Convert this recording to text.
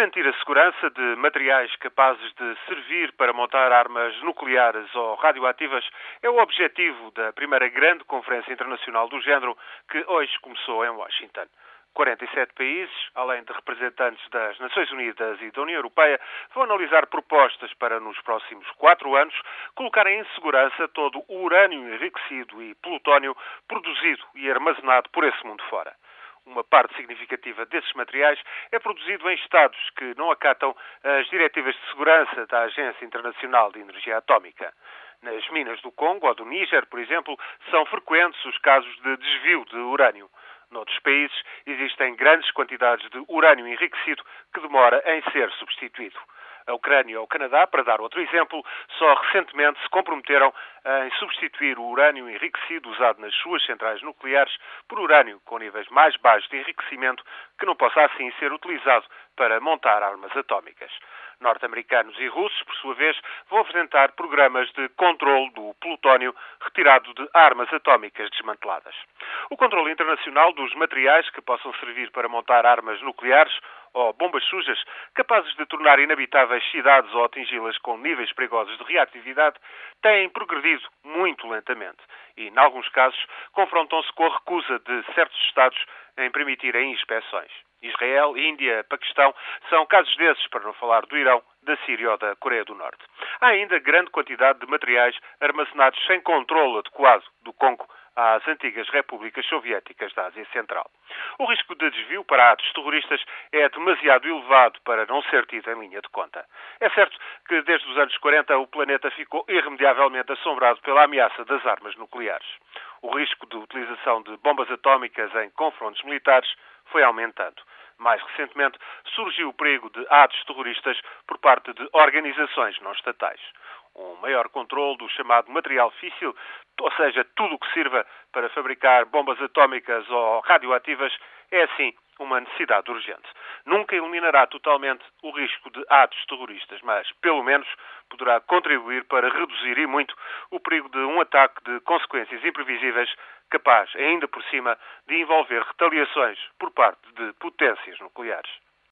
Garantir a segurança de materiais capazes de servir para montar armas nucleares ou radioativas é o objetivo da primeira grande conferência internacional do género que hoje começou em Washington. 47 países, além de representantes das Nações Unidas e da União Europeia, vão analisar propostas para, nos próximos quatro anos, colocarem em segurança todo o urânio enriquecido e plutónio produzido e armazenado por esse mundo fora uma parte significativa desses materiais é produzido em Estados que não acatam as diretivas de segurança da Agência Internacional de Energia Atómica. Nas minas do Congo ou do Níger, por exemplo, são frequentes os casos de desvio de urânio. Noutros países existem grandes quantidades de urânio enriquecido que demora em ser substituído a Ucrânia ou o Canadá, para dar outro exemplo, só recentemente se comprometeram em substituir o urânio enriquecido usado nas suas centrais nucleares por urânio com níveis mais baixos de enriquecimento que não possa assim ser utilizado para montar armas atómicas. Norte-americanos e russos, por sua vez, vão apresentar programas de controle do plutónio retirado de armas atómicas desmanteladas. O controle internacional dos materiais que possam servir para montar armas nucleares ou bombas sujas capazes de tornar inabitáveis cidades ou atingi-las com níveis perigosos de reatividade tem progredido muito lentamente e, em alguns casos, confrontam-se com a recusa de certos Estados em permitirem inspeções. Israel, Índia, Paquistão são casos desses, para não falar do Irão, da Síria ou da Coreia do Norte. Há ainda grande quantidade de materiais armazenados sem controle adequado do Congo às antigas repúblicas soviéticas da Ásia Central. O risco de desvio para atos terroristas é demasiado elevado para não ser tido em linha de conta. É certo que desde os anos 40 o planeta ficou irremediavelmente assombrado pela ameaça das armas nucleares. O risco de utilização de bombas atómicas em confrontos militares foi aumentando. Mais recentemente, surgiu o perigo de atos terroristas por parte de organizações não estatais. Um maior controle do chamado material físil, ou seja, tudo o que sirva para fabricar bombas atómicas ou radioativas, é assim uma necessidade urgente. Nunca eliminará totalmente o risco de atos terroristas, mas, pelo menos, poderá contribuir para reduzir e muito o perigo de um ataque de consequências imprevisíveis capaz, ainda por cima, de envolver retaliações por parte de potências nucleares.